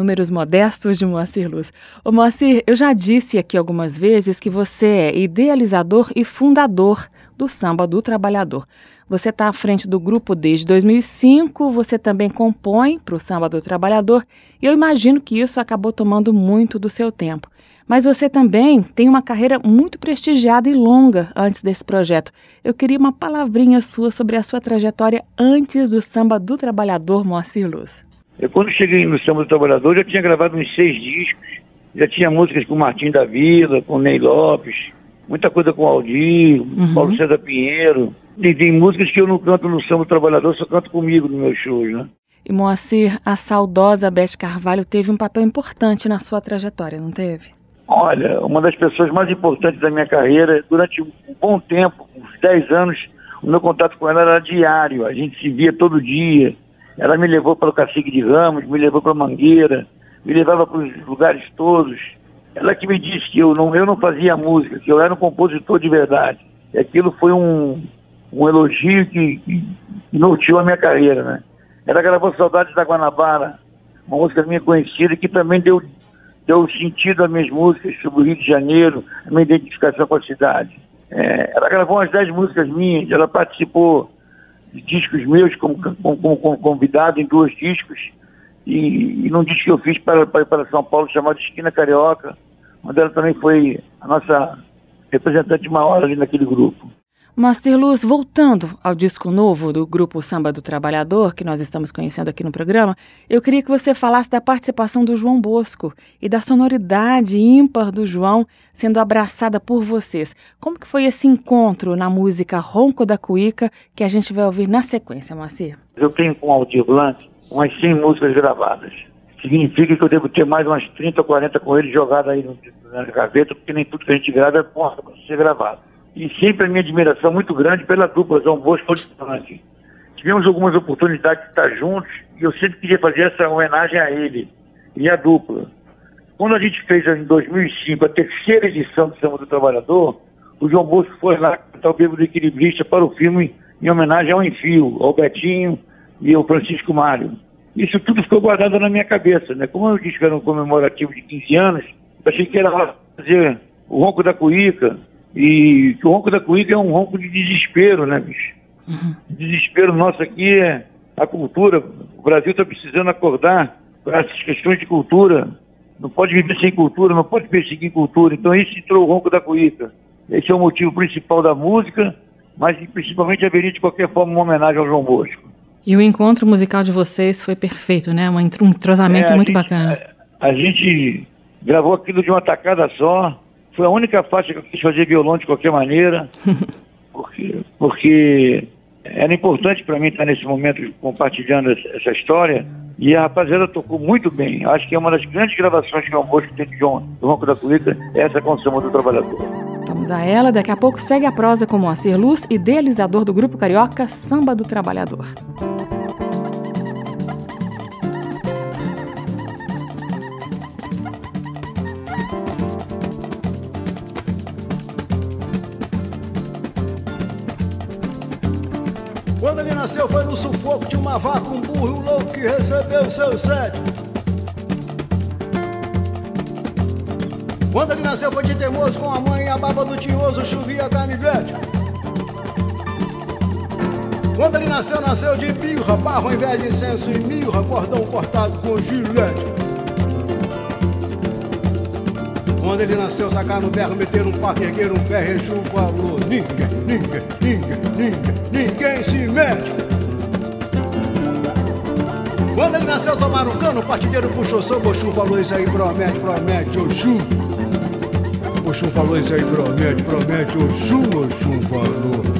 S3: Números modestos de Moacir Luz. Ô Moacir, eu já disse aqui algumas vezes que você é idealizador e fundador do Samba do Trabalhador. Você está à frente do grupo desde 2005, você também compõe para o Samba do Trabalhador e eu imagino que isso acabou tomando muito do seu tempo. Mas você também tem uma carreira muito prestigiada e longa antes desse projeto. Eu queria uma palavrinha sua sobre a sua trajetória antes do Samba do Trabalhador, Moacir Luz.
S6: Eu, quando cheguei no Samba do Trabalhador, já tinha gravado uns seis discos, já tinha músicas com Martim da Vila, com Ney Lopes, muita coisa com Aldir, uhum. Paulo César Pinheiro. E tem músicas que eu não canto no Samba do Trabalhador, só canto comigo nos meus shows, né?
S3: E Moacir, a saudosa Beth Carvalho teve um papel importante na sua trajetória, não teve?
S6: Olha, uma das pessoas mais importantes da minha carreira, durante um bom tempo, uns 10 anos, o meu contato com ela era diário, a gente se via todo dia. Ela me levou para o Cacique de Ramos, me levou para Mangueira, me levava para os lugares todos. Ela que me disse que eu não, eu não fazia música, que eu era um compositor de verdade. E aquilo foi um, um elogio que, que, norteou a minha carreira, né? Ela gravou Saudades da Guanabara, uma música minha conhecida que também deu, deu sentido às minhas músicas sobre o Rio de Janeiro, a minha identificação com a cidade. É, ela gravou umas dez músicas minhas, ela participou discos meus como, como, como convidado em dois discos e, e num disco que eu fiz para, para, para São Paulo chamado Esquina Carioca, onde ela também foi a nossa representante maior ali naquele grupo.
S3: Master Luz, voltando ao disco novo do grupo Samba do Trabalhador, que nós estamos conhecendo aqui no programa, eu queria que você falasse da participação do João Bosco e da sonoridade ímpar do João sendo abraçada por vocês. Como que foi esse encontro na música Ronco da Cuíca que a gente vai ouvir na sequência, Moacir?
S6: Eu tenho com o Aldir Blanc umas 100 músicas gravadas. Significa que eu devo ter mais umas 30 ou 40 com ele jogadas aí na gaveta, porque nem tudo que a gente grava é para ser gravado e sempre a minha admiração muito grande pela dupla João Bosco e Frank. Tivemos algumas oportunidades de estar juntos e eu sempre queria fazer essa homenagem a ele e à dupla. Quando a gente fez em 2005 a terceira edição do Samba do Trabalhador, o João Bosco foi lá cantar o Bebo do Equilibrista para o filme em homenagem ao Enfio, ao Betinho e ao Francisco Mário. Isso tudo ficou guardado na minha cabeça, né? Como eu disse que era um comemorativo de 15 anos, achei que era fazer o Ronco da Cuíca, e o ronco da cuíca é um ronco de desespero, né, bicho? Uhum. Desespero nosso aqui é a cultura. O Brasil está precisando acordar para essas questões de cultura. Não pode viver sem cultura, não pode perseguir cultura. Então, isso entrou o ronco da cuíca. Esse é o motivo principal da música, mas principalmente haveria de qualquer forma uma homenagem ao João Bosco.
S3: E o encontro musical de vocês foi perfeito, né? Um entrosamento é, muito
S6: gente,
S3: bacana.
S6: A, a gente gravou aquilo de uma tacada só foi a única faixa que eu quis fazer violão de qualquer maneira, [LAUGHS] porque, porque era importante para mim estar nesse momento compartilhando essa história. E a rapaziada tocou muito bem. Acho que é uma das grandes gravações que o Almoço tem de John, do Ronco da Cuíca, é essa canção do Trabalhador.
S3: Vamos a ela, daqui a pouco segue a prosa com Moacir Luz, idealizador do grupo carioca Samba do Trabalhador.
S11: Nasceu foi no sufoco de uma vaca, um burro um louco que recebeu seu sede. Quando ele nasceu foi de teimoso com a mãe e a baba do tinhoso chovia canivete. Quando ele nasceu, nasceu de birra, barro ao invés de incenso e mirra, cordão cortado com gilete. Quando ele nasceu, sacar no berro, meter um fato, erguer um ferrejo, falou: Ninguém, ninguém, ninguém, ninguém, ninguém se mete. Quando ele nasceu, tomaram um cano, o partideiro puxou samba, Oxum falou isso aí, promete, promete, Oxum. Oxum falou isso aí, promete, promete, Oxum, Oxum falou.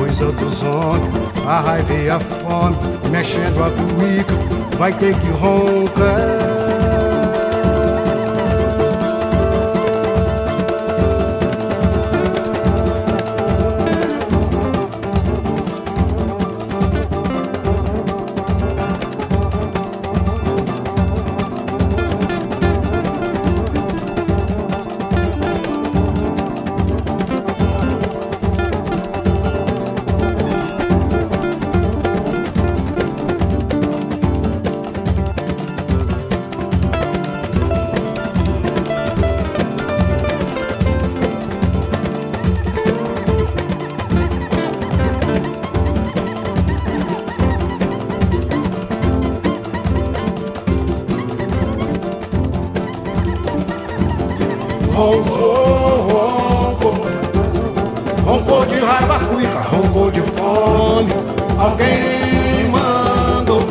S11: coisa dos homens. A raiva e a fome mexendo a cuíca. Vai ter que roncar. roncou, roncou. Roncou de raiva cuica, roncou de fome. Alguém mandou,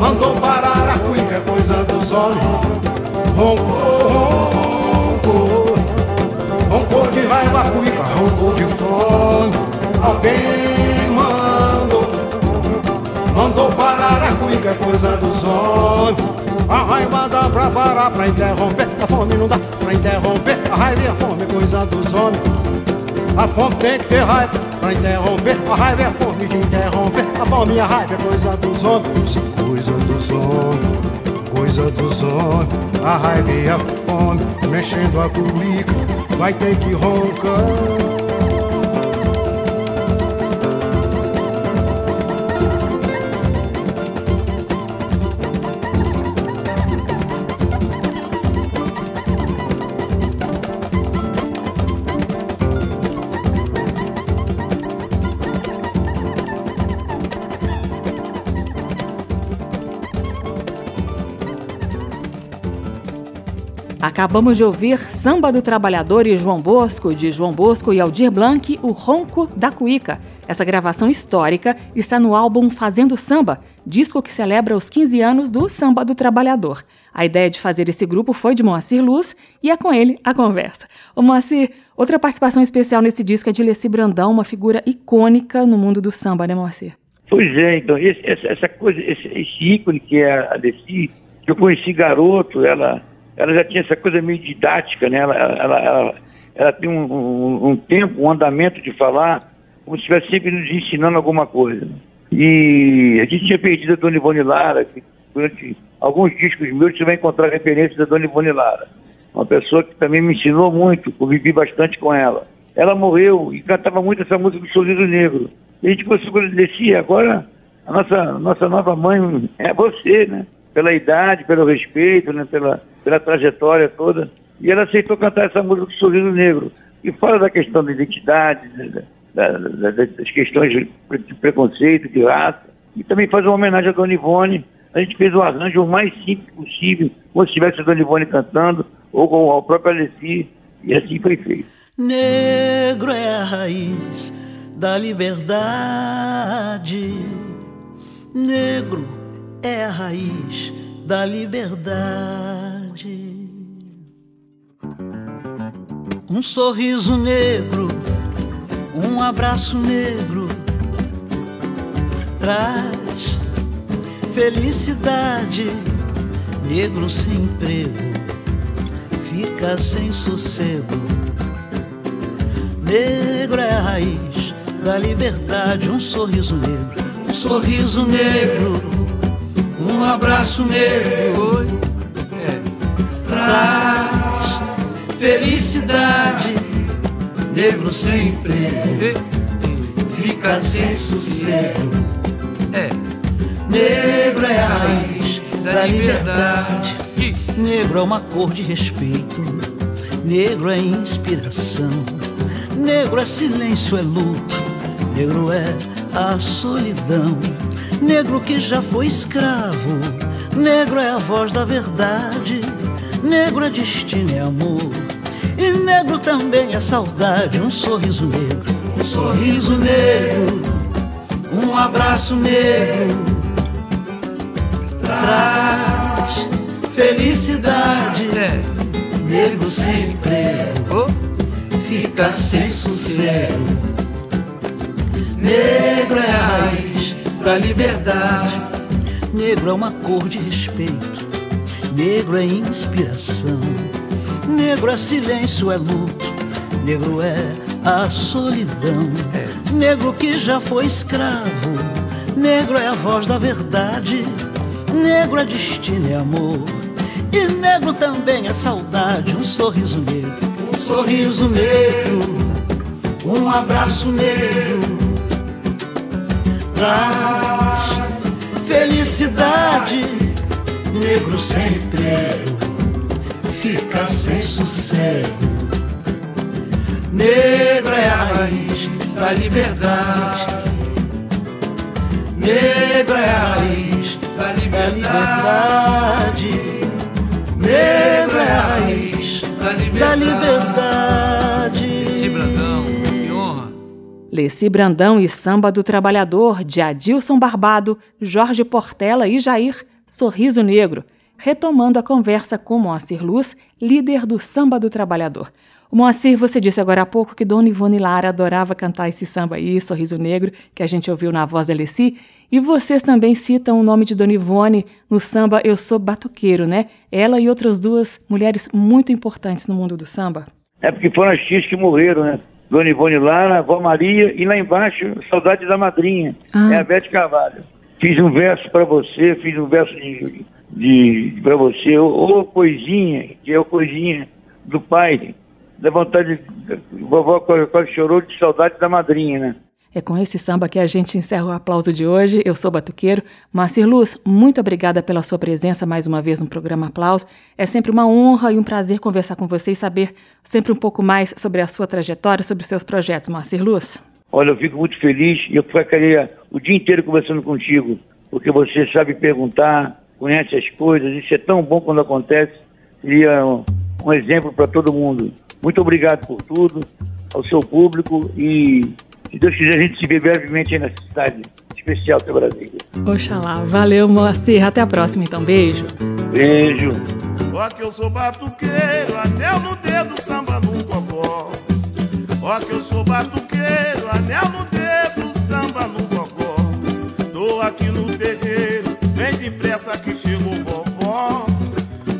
S11: mandou parar a cuica, é coisa dos homens. Roncou, roncou. Roncou de raiva cuica, roncou de fome. Alguém mandou, mandou parar a cuica, é coisa dos homens tem que ter raiva pra interromper. A raiva é a fome de interromper. A fome e a raiva é coisa dos homens. É coisa dos homens, coisa dos homens. A raiva e a fome mexendo a culica. Vai ter que roncar.
S3: Acabamos de ouvir Samba do Trabalhador e João Bosco, de João Bosco e Aldir Blanc, O Ronco da Cuíca. Essa gravação histórica está no álbum Fazendo Samba, disco que celebra os 15 anos do Samba do Trabalhador. A ideia de fazer esse grupo foi de Moacir Luz e é com ele a conversa. Ô Moacir, outra participação especial nesse disco é de Leci Brandão, uma figura icônica no mundo do samba, né, Moacir?
S6: Pois é, então, esse, essa coisa, esse, esse ícone que é a Leci, que eu conheci garoto, ela ela já tinha essa coisa meio didática, né? Ela, ela, ela, ela tem um, um, um, tempo, um andamento de falar, como se estivesse sempre nos ensinando alguma coisa. E a gente tinha perdido a Dona Ivone Lara, que durante alguns discos meus você vai encontrar referências da Dona Ivone Lara. Uma pessoa que também me ensinou muito, convivi bastante com ela. Ela morreu e cantava muito essa música do Sorriso Negro. E a gente conseguiu dizer, agora a nossa, nossa nova mãe é você, né? Pela idade, pelo respeito, né? pela, pela trajetória toda, e ela aceitou cantar essa música do Sorriso Negro. E fora da questão da identidade, da, da, das questões de preconceito, de raça, e também faz uma homenagem a Dona Ivone. A gente fez o arranjo o mais simples possível, como se tivesse a Dona Ivone cantando, ou com a própria Alessi, e assim foi feito.
S12: Negro é a raiz da liberdade. Negro é a raiz da liberdade. um sorriso negro, um abraço negro traz felicidade. Negro sem emprego fica sem sossego. Negro é a raiz da liberdade, um sorriso negro, um sorriso negro, um abraço negro. É, traz felicidade. Negro sem emprego fica sem sossego. É, negro é a raiz da liberdade. Negro é uma cor de respeito. Negro é inspiração. Negro é silêncio, é luto. Negro é a solidão. Negro que já foi escravo. Negro é a voz da verdade. Negro é destino, é amor. E negro também é saudade, um sorriso negro, um sorriso negro, um abraço negro. Traz felicidade, negro sem emprego, fica sem sossego. Negro é a raiz da liberdade, negro é uma cor de respeito, negro é inspiração. Negro é silêncio, é luto, negro é a solidão. Negro que já foi escravo, negro é a voz da verdade. Negro é destino, é amor. E negro também é saudade, um sorriso negro, um sorriso negro, um abraço negro. Felicidade, negro sem emprego fica sem sossego. Negro é a raiz da liberdade. Negro é a raiz da liberdade. Negro é a raiz da liberdade.
S3: Leci Brandão e Samba do Trabalhador, de Adilson Barbado, Jorge Portela e Jair, Sorriso Negro retomando a conversa com Moacir Luz, líder do Samba do Trabalhador. O Moacir, você disse agora há pouco que Dona Ivone Lara adorava cantar esse samba aí, Sorriso Negro, que a gente ouviu na voz da Alessi. E vocês também citam o nome de Dona Ivone no samba Eu Sou Batuqueiro, né? Ela e outras duas mulheres muito importantes no mundo do samba.
S6: É porque foram as tias que morreram, né? Dona Ivone Lara, Avó Maria e lá embaixo, Saudade da Madrinha, ah. é a Bete Carvalho. Fiz um verso para você, fiz um verso de de, para você, ou, ou coisinha, que é o coisinha do pai, da vontade, de, vovó quase chorou de saudade da madrinha, né?
S3: É com esse samba que a gente encerra o aplauso de hoje. Eu sou Batuqueiro. Márcia Luz, muito obrigada pela sua presença mais uma vez no programa Aplauso. É sempre uma honra e um prazer conversar com você e saber sempre um pouco mais sobre a sua trajetória, sobre os seus projetos, Márcia Luz.
S6: Olha, eu fico muito feliz e eu ficaria o dia inteiro conversando contigo, porque você sabe perguntar, conhece as coisas, isso é tão bom quando acontece, seria um, um exemplo para todo mundo. Muito obrigado por tudo, ao seu público e, se Deus quiser, a gente se vê brevemente aí nessa cidade especial que é Brasília.
S3: Oxalá. Valeu, Moacir. Até a próxima, então. Beijo.
S6: Beijo.
S4: Ó que eu sou batuqueiro, anel no dedo, samba no gogó. Ó que eu sou batuqueiro, anel no dedo, samba no gogó. Tô aqui no terreiro Vem depressa que chegou vovó.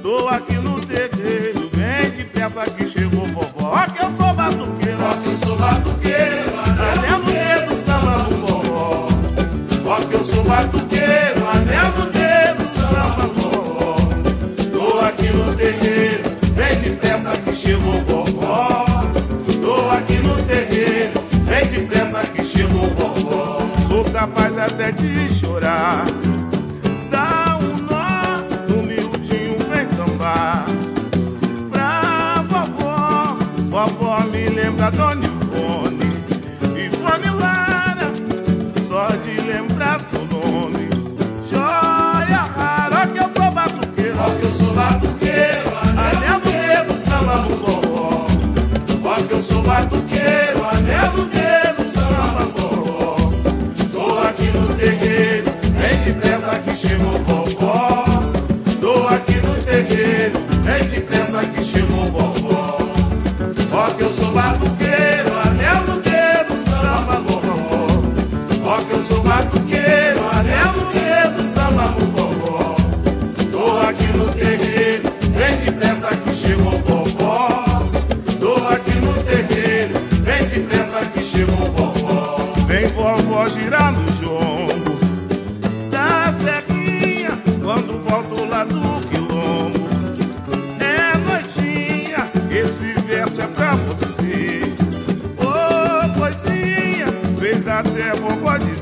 S4: Tô aqui no terreiro, vem depressa que chegou vovó. Ó que eu sou batuqueiro, ó que eu sou batuqueiro. Batuqueiro, anel no dedo, samba gogó. Tô aqui no terreiro, vem depressa que chegou vovó. Tô aqui no terreiro, vem depressa que chegou vovó. Sou capaz até de chorar. Vovó me lembra Dona batuqueiro, anel no dedo, samba no goró. Ó que eu sou batuqueiro, anel no dedo,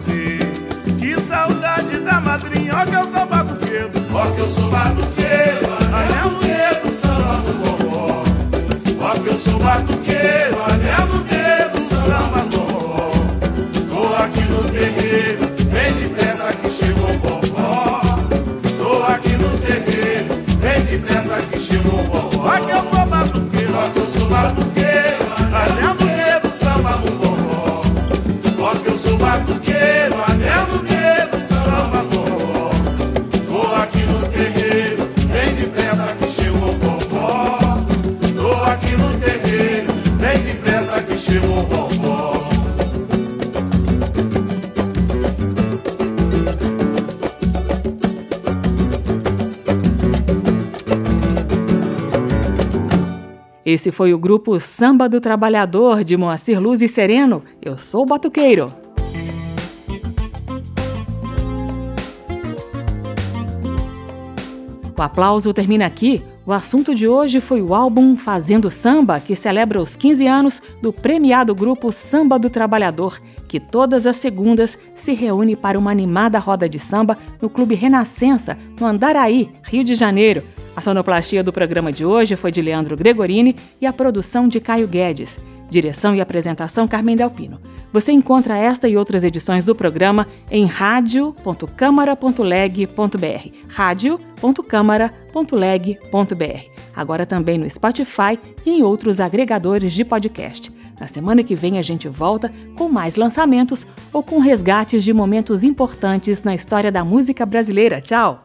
S4: Que saudade da madrinha, ó que eu sou batuqueiro, ó que eu sou batuqueiro, anel no dedo, samba no gogó. Ó que eu sou batuqueiro,
S3: Esse foi o grupo Samba do Trabalhador de Moacir Luz e Sereno. Eu sou o Batuqueiro. O aplauso termina aqui. O assunto de hoje foi o álbum Fazendo Samba, que celebra os 15 anos do premiado grupo Samba do Trabalhador, que todas as segundas se reúne para uma animada roda de samba no Clube Renascença, no Andaraí, Rio de Janeiro. A sonoplastia do programa de hoje foi de Leandro Gregorini e a produção de Caio Guedes. Direção e apresentação Carmen Delpino. Você encontra esta e outras edições do programa em radio.câmara.leg.br. radio.câmara.leg.br. Agora também no Spotify e em outros agregadores de podcast. Na semana que vem a gente volta com mais lançamentos ou com resgates de momentos importantes na história da música brasileira. Tchau!